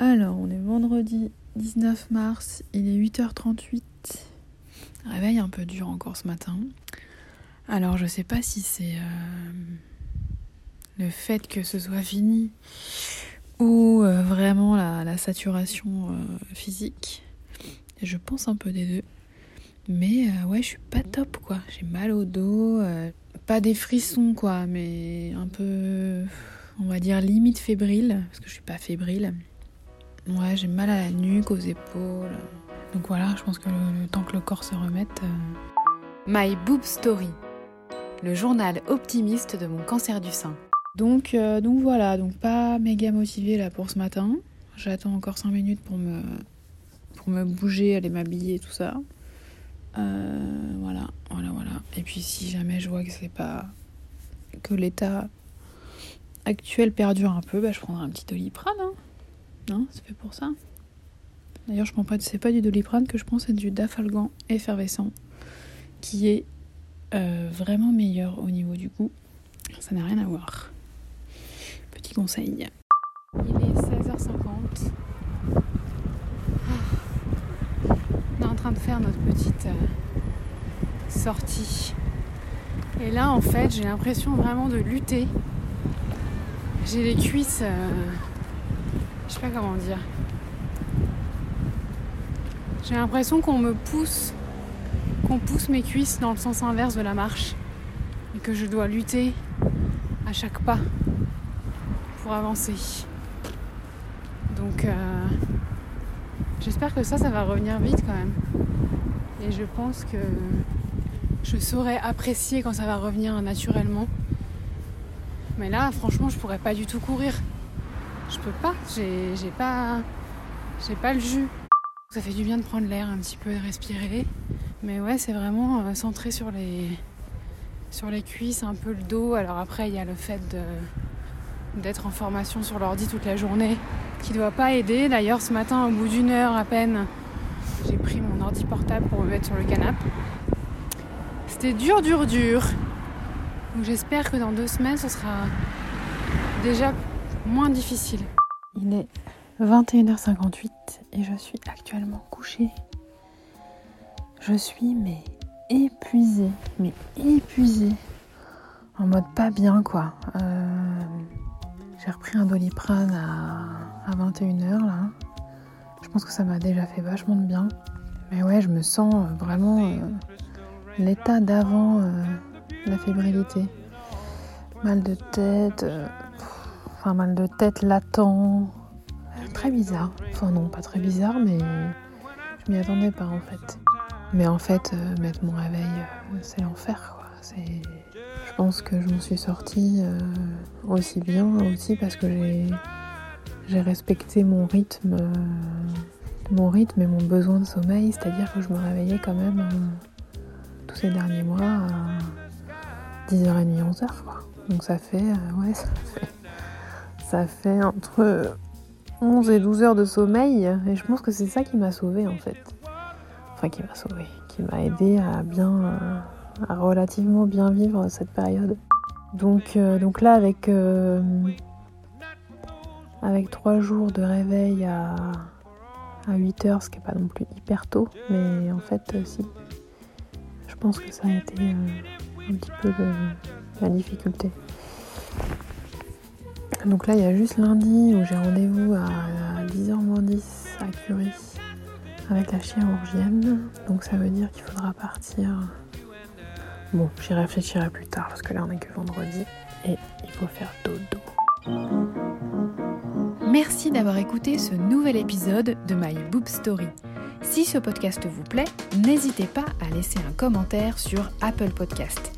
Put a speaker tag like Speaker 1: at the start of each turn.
Speaker 1: Alors, on est vendredi 19 mars, il est 8h38. Réveil un peu dur encore ce matin. Alors, je sais pas si c'est euh, le fait que ce soit fini ou euh, vraiment la, saturation euh, physique. Je pense un peu des deux. Mais ouais, je suis pas top quoi. J'ai mal au dos, pas des frissons quoi, mais un peu, on va dire limite fébrile, parce que je suis pas fébrile. Ouais, j'ai mal à la nuque, aux épaules. Donc voilà, je pense que le, temps que le corps se remette. Euh,
Speaker 2: My Boob Story, le journal optimiste de mon cancer du sein.
Speaker 1: Donc, euh, donc voilà, donc pas méga motivée là pour ce matin. J'attends encore 5 minutes pour me, pour me bouger, aller m'habiller, tout ça. Euh, voilà, voilà, voilà. Et puis si jamais je vois que c'est pas. que l'état actuel perdure un peu, bah, je prendrai un petit doliprane. Hein. Non, c'est fait pour ça. D'ailleurs, je prends pas, c'est pas du doliprane que je prends, c'est du dafalgan effervescent qui est euh, vraiment meilleur au niveau du goût. Ça n'a rien à voir. Petit conseil. Il est 16h50. Ah. On est en train de faire notre petite euh, sortie. Et là, en fait, j'ai l'impression vraiment de lutter. J'ai les cuisses. Euh, je sais pas comment dire. J'ai l'impression qu'on me pousse, qu'on pousse mes cuisses dans le sens inverse de la marche et que je dois lutter à chaque pas pour avancer. Donc euh, j'espère que ça, ça va revenir vite quand même. Et je pense que je saurai apprécier quand ça va revenir naturellement. Mais là, franchement, je pourrais pas du tout courir je peux pas, j'ai pas, j'ai pas le jus. Ça fait du bien de prendre l'air un petit peu et respirer. Mais ouais, c'est vraiment euh, centré sur les, sur les cuisses, un peu le dos. Alors après, il y a le fait d'être en formation sur l'ordi toute la journée qui doit pas aider. D'ailleurs, ce matin, au bout d'une heure à peine, j'ai pris mon ordi portable pour me mettre sur le canapé. C'était dur, dur, dur. Donc j'espère que dans deux semaines, ce sera déjà moins difficile. Il est 21h58 et je suis actuellement couchée. Je suis mais épuisée, mais épuisée. En mode pas bien quoi. Euh, j'ai repris un doliprane à, 21h là. Je pense que ça m'a déjà fait vachement de bien. Mais ouais, je me sens vraiment euh, l'état d'avant euh, la fébrilité. Mal de tête, Enfin, mal de tête latent. Très bizarre. Enfin, non, pas très bizarre, mais je m'y attendais pas en fait. Mais en fait, euh, mettre mon réveil, euh, c'est l'enfer. Je pense que je m'en suis sortie euh, aussi bien aussi parce que j'ai, j'ai respecté mon rythme, mon rythme et mon besoin de sommeil, c'est-à-dire que je me réveillais quand même tous ces derniers mois à 10h30, 11h quoi. Donc ça fait, ouais, ça fait ça fait entre 11 et 12 heures de sommeil et je pense que c'est ça qui m'a sauvé en fait. Enfin qui m'a sauvé, qui m'a aidé à bien, à relativement bien vivre cette période. Donc, euh, donc là avec euh, avec 3 jours de réveil à, à 8 heures, ce qui n'est pas non plus hyper tôt, mais en fait euh, si. Je pense que ça a été un petit peu la difficulté. Donc là, il y a juste lundi où j'ai rendez-vous à 10h moins 10 à Curie avec la chirurgienne. Donc ça veut dire qu'il faudra partir. Bon, j'y réfléchirai plus tard parce que là, on n'est que vendredi et il faut faire dodo.
Speaker 2: Merci d'avoir écouté ce nouvel épisode de My Boob Story. Si ce podcast vous plaît, n'hésitez pas à laisser un commentaire sur Apple Podcast.